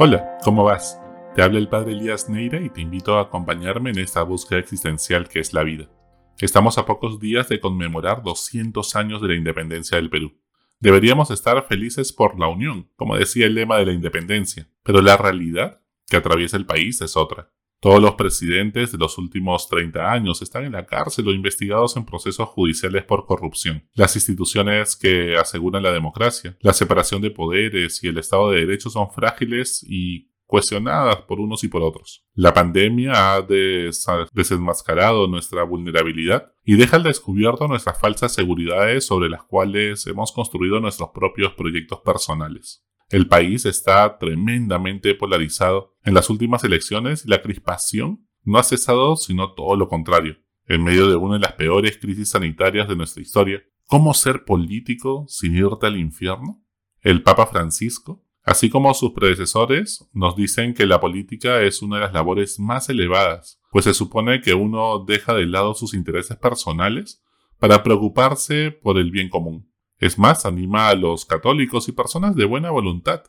Hola, ¿cómo vas? Te habla el padre Elías Neira y te invito a acompañarme en esta búsqueda existencial que es la vida. Estamos a pocos días de conmemorar 200 años de la independencia del Perú. Deberíamos estar felices por la unión, como decía el lema de la independencia, pero la realidad que atraviesa el país es otra. Todos los presidentes de los últimos 30 años están en la cárcel o investigados en procesos judiciales por corrupción. Las instituciones que aseguran la democracia, la separación de poderes y el Estado de Derecho son frágiles y cuestionadas por unos y por otros. La pandemia ha desenmascarado nuestra vulnerabilidad y deja al descubierto nuestras falsas seguridades sobre las cuales hemos construido nuestros propios proyectos personales. El país está tremendamente polarizado en las últimas elecciones la crispación no ha cesado, sino todo lo contrario. En medio de una de las peores crisis sanitarias de nuestra historia, ¿cómo ser político sin irte al infierno? El Papa Francisco, así como sus predecesores, nos dicen que la política es una de las labores más elevadas, pues se supone que uno deja de lado sus intereses personales para preocuparse por el bien común. Es más, anima a los católicos y personas de buena voluntad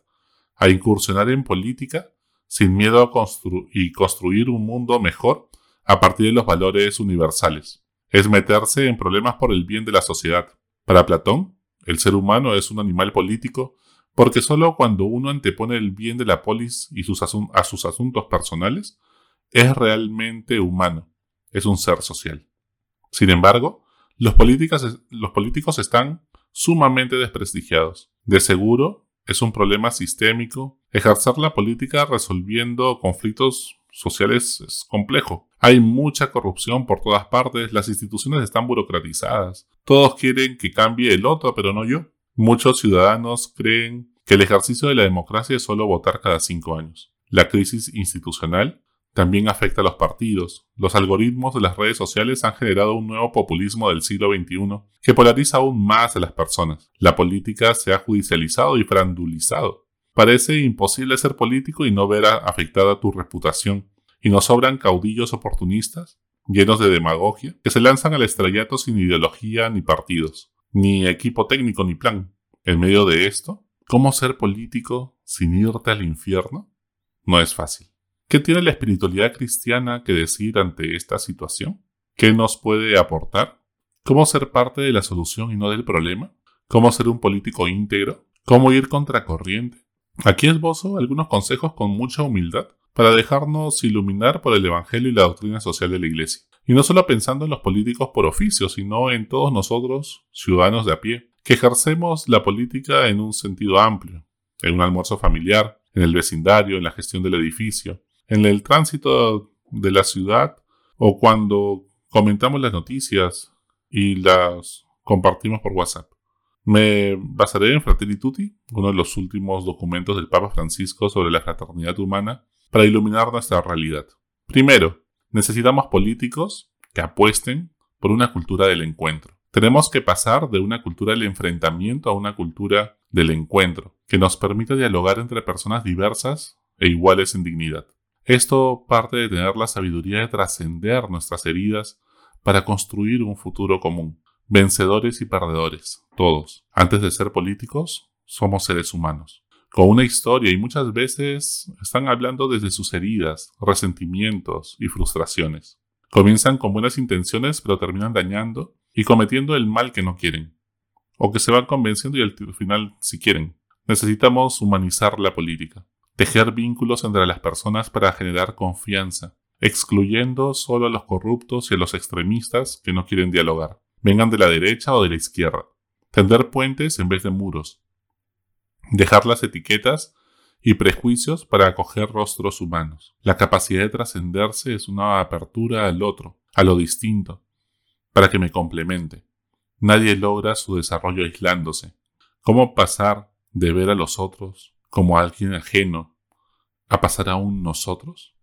a incursionar en política sin miedo a y construir un mundo mejor a partir de los valores universales. Es meterse en problemas por el bien de la sociedad. Para Platón, el ser humano es un animal político porque solo cuando uno antepone el bien de la polis y sus a sus asuntos personales, es realmente humano, es un ser social. Sin embargo, los, los políticos están sumamente desprestigiados. De seguro, es un problema sistémico. Ejercer la política resolviendo conflictos sociales es complejo. Hay mucha corrupción por todas partes, las instituciones están burocratizadas. Todos quieren que cambie el otro, pero no yo. Muchos ciudadanos creen que el ejercicio de la democracia es solo votar cada cinco años. La crisis institucional también afecta a los partidos. Los algoritmos de las redes sociales han generado un nuevo populismo del siglo XXI que polariza aún más a las personas. La política se ha judicializado y frandulizado. Parece imposible ser político y no ver afectada tu reputación. Y nos sobran caudillos oportunistas, llenos de demagogia, que se lanzan al estrellato sin ideología ni partidos, ni equipo técnico ni plan. En medio de esto, ¿cómo ser político sin irte al infierno? No es fácil. ¿Qué tiene la espiritualidad cristiana que decir ante esta situación? ¿Qué nos puede aportar? ¿Cómo ser parte de la solución y no del problema? ¿Cómo ser un político íntegro? ¿Cómo ir contracorriente? Aquí esbozo algunos consejos con mucha humildad para dejarnos iluminar por el Evangelio y la doctrina social de la Iglesia. Y no solo pensando en los políticos por oficio, sino en todos nosotros, ciudadanos de a pie, que ejercemos la política en un sentido amplio, en un almuerzo familiar, en el vecindario, en la gestión del edificio, en el tránsito de la ciudad o cuando comentamos las noticias y las compartimos por WhatsApp. Me basaré en Fratelli Tutti, uno de los últimos documentos del Papa Francisco sobre la fraternidad humana, para iluminar nuestra realidad. Primero, necesitamos políticos que apuesten por una cultura del encuentro. Tenemos que pasar de una cultura del enfrentamiento a una cultura del encuentro, que nos permita dialogar entre personas diversas e iguales en dignidad. Esto parte de tener la sabiduría de trascender nuestras heridas para construir un futuro común. Vencedores y perdedores, todos. Antes de ser políticos, somos seres humanos. Con una historia y muchas veces están hablando desde sus heridas, resentimientos y frustraciones. Comienzan con buenas intenciones pero terminan dañando y cometiendo el mal que no quieren. O que se van convenciendo y al final si quieren. Necesitamos humanizar la política tejer vínculos entre las personas para generar confianza, excluyendo solo a los corruptos y a los extremistas que no quieren dialogar, vengan de la derecha o de la izquierda, tender puentes en vez de muros, dejar las etiquetas y prejuicios para acoger rostros humanos. La capacidad de trascenderse es una apertura al otro, a lo distinto, para que me complemente. Nadie logra su desarrollo aislándose. ¿Cómo pasar de ver a los otros como alguien ajeno a pasar a un nosotros?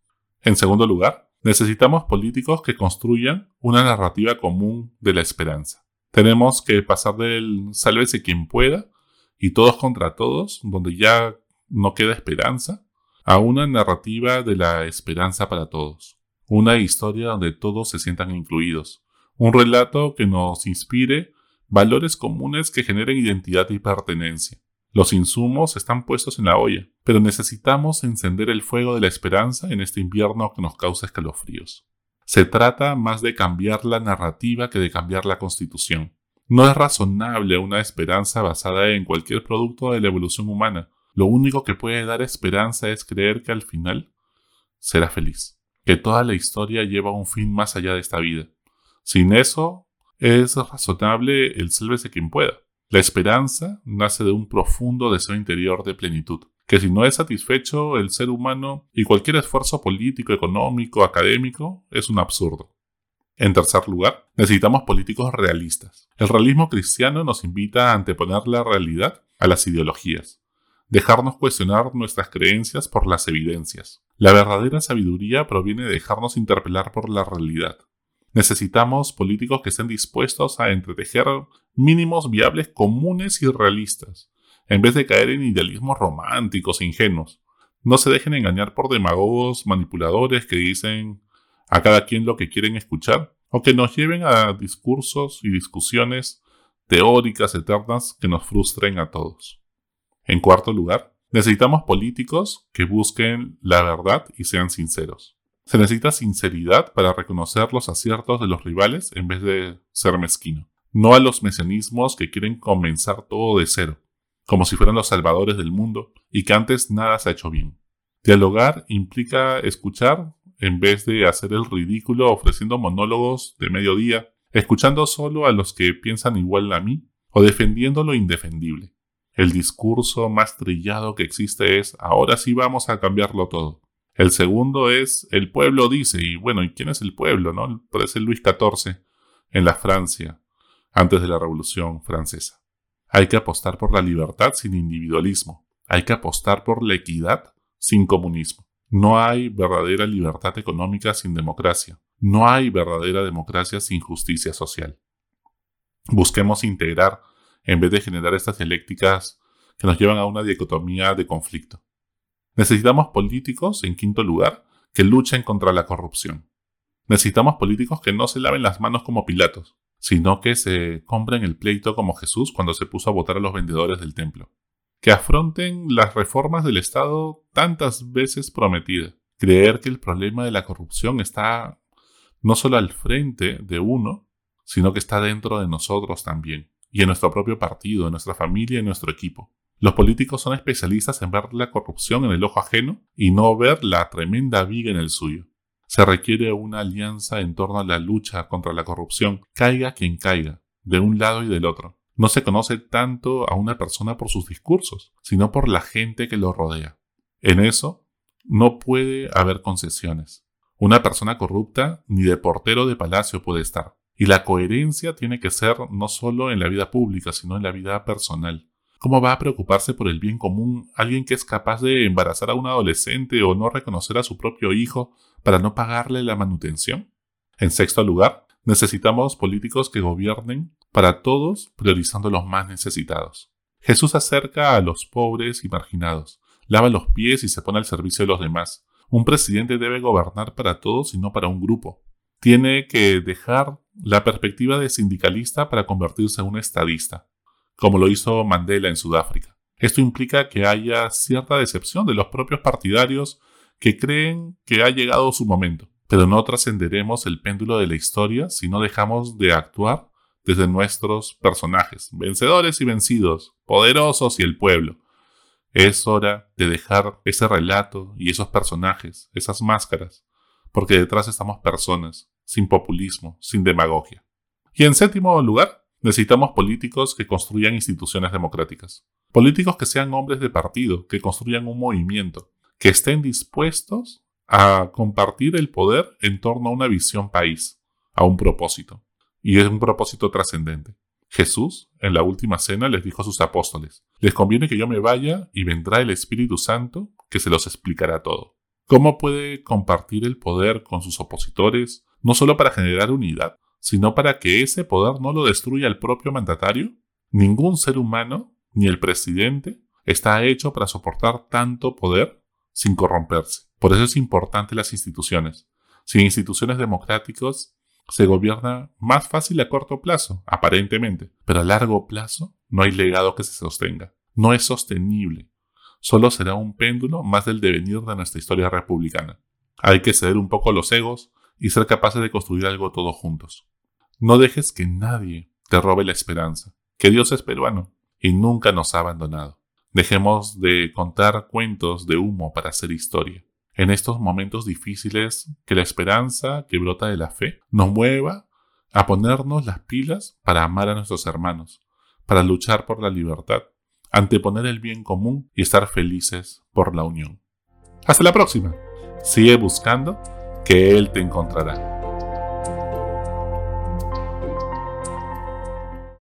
En segundo lugar, necesitamos políticos que construyan una narrativa común de la esperanza. Tenemos que pasar del sálvese quien pueda y todos contra todos, donde ya no queda esperanza, a una narrativa de la esperanza para todos. Una historia donde todos se sientan incluidos. Un relato que nos inspire valores comunes que generen identidad y pertenencia. Los insumos están puestos en la olla, pero necesitamos encender el fuego de la esperanza en este invierno que nos causa escalofríos. Se trata más de cambiar la narrativa que de cambiar la constitución. No es razonable una esperanza basada en cualquier producto de la evolución humana. Lo único que puede dar esperanza es creer que al final será feliz, que toda la historia lleva un fin más allá de esta vida. Sin eso, es razonable el sálvese quien pueda. La esperanza nace de un profundo deseo interior de plenitud, que si no es satisfecho el ser humano y cualquier esfuerzo político, económico, académico, es un absurdo. En tercer lugar, necesitamos políticos realistas. El realismo cristiano nos invita a anteponer la realidad a las ideologías, dejarnos cuestionar nuestras creencias por las evidencias. La verdadera sabiduría proviene de dejarnos interpelar por la realidad, Necesitamos políticos que estén dispuestos a entretejer mínimos viables comunes y realistas, en vez de caer en idealismos románticos e ingenuos. No se dejen engañar por demagogos manipuladores que dicen a cada quien lo que quieren escuchar, o que nos lleven a discursos y discusiones teóricas eternas que nos frustren a todos. En cuarto lugar, necesitamos políticos que busquen la verdad y sean sinceros. Se necesita sinceridad para reconocer los aciertos de los rivales en vez de ser mezquino. No a los mesianismos que quieren comenzar todo de cero, como si fueran los salvadores del mundo y que antes nada se ha hecho bien. Dialogar implica escuchar en vez de hacer el ridículo ofreciendo monólogos de mediodía, escuchando solo a los que piensan igual a mí o defendiendo lo indefendible. El discurso más trillado que existe es ahora sí vamos a cambiarlo todo. El segundo es el pueblo dice, y bueno, ¿y quién es el pueblo? No? Parece Luis XIV en la Francia, antes de la Revolución Francesa. Hay que apostar por la libertad sin individualismo. Hay que apostar por la equidad sin comunismo. No hay verdadera libertad económica sin democracia. No hay verdadera democracia sin justicia social. Busquemos integrar en vez de generar estas dialécticas que nos llevan a una dicotomía de conflicto. Necesitamos políticos, en quinto lugar, que luchen contra la corrupción. Necesitamos políticos que no se laven las manos como Pilatos, sino que se compren el pleito como Jesús cuando se puso a votar a los vendedores del templo. Que afronten las reformas del Estado tantas veces prometidas. Creer que el problema de la corrupción está no solo al frente de uno, sino que está dentro de nosotros también, y en nuestro propio partido, en nuestra familia en nuestro equipo. Los políticos son especialistas en ver la corrupción en el ojo ajeno y no ver la tremenda viga en el suyo. Se requiere una alianza en torno a la lucha contra la corrupción, caiga quien caiga, de un lado y del otro. No se conoce tanto a una persona por sus discursos, sino por la gente que lo rodea. En eso no puede haber concesiones. Una persona corrupta ni de portero de palacio puede estar. Y la coherencia tiene que ser no solo en la vida pública, sino en la vida personal. ¿Cómo va a preocuparse por el bien común alguien que es capaz de embarazar a un adolescente o no reconocer a su propio hijo para no pagarle la manutención? En sexto lugar, necesitamos políticos que gobiernen para todos priorizando los más necesitados. Jesús acerca a los pobres y marginados, lava los pies y se pone al servicio de los demás. Un presidente debe gobernar para todos y no para un grupo. Tiene que dejar la perspectiva de sindicalista para convertirse en un estadista como lo hizo Mandela en Sudáfrica. Esto implica que haya cierta decepción de los propios partidarios que creen que ha llegado su momento, pero no trascenderemos el péndulo de la historia si no dejamos de actuar desde nuestros personajes, vencedores y vencidos, poderosos y el pueblo. Es hora de dejar ese relato y esos personajes, esas máscaras, porque detrás estamos personas, sin populismo, sin demagogia. Y en séptimo lugar, Necesitamos políticos que construyan instituciones democráticas. Políticos que sean hombres de partido, que construyan un movimiento, que estén dispuestos a compartir el poder en torno a una visión país, a un propósito. Y es un propósito trascendente. Jesús, en la última cena, les dijo a sus apóstoles, les conviene que yo me vaya y vendrá el Espíritu Santo que se los explicará todo. ¿Cómo puede compartir el poder con sus opositores, no solo para generar unidad, sino para que ese poder no lo destruya el propio mandatario? Ningún ser humano, ni el presidente, está hecho para soportar tanto poder sin corromperse. Por eso es importante las instituciones. Sin instituciones democráticas se gobierna más fácil a corto plazo, aparentemente, pero a largo plazo no hay legado que se sostenga. no es sostenible. Solo será un péndulo más del devenir de nuestra historia republicana. Hay que ceder un poco los egos y ser capaces de construir algo todos juntos. No dejes que nadie te robe la esperanza, que Dios es peruano y nunca nos ha abandonado. Dejemos de contar cuentos de humo para hacer historia. En estos momentos difíciles, que la esperanza que brota de la fe nos mueva a ponernos las pilas para amar a nuestros hermanos, para luchar por la libertad, anteponer el bien común y estar felices por la unión. Hasta la próxima. Sigue buscando que Él te encontrará.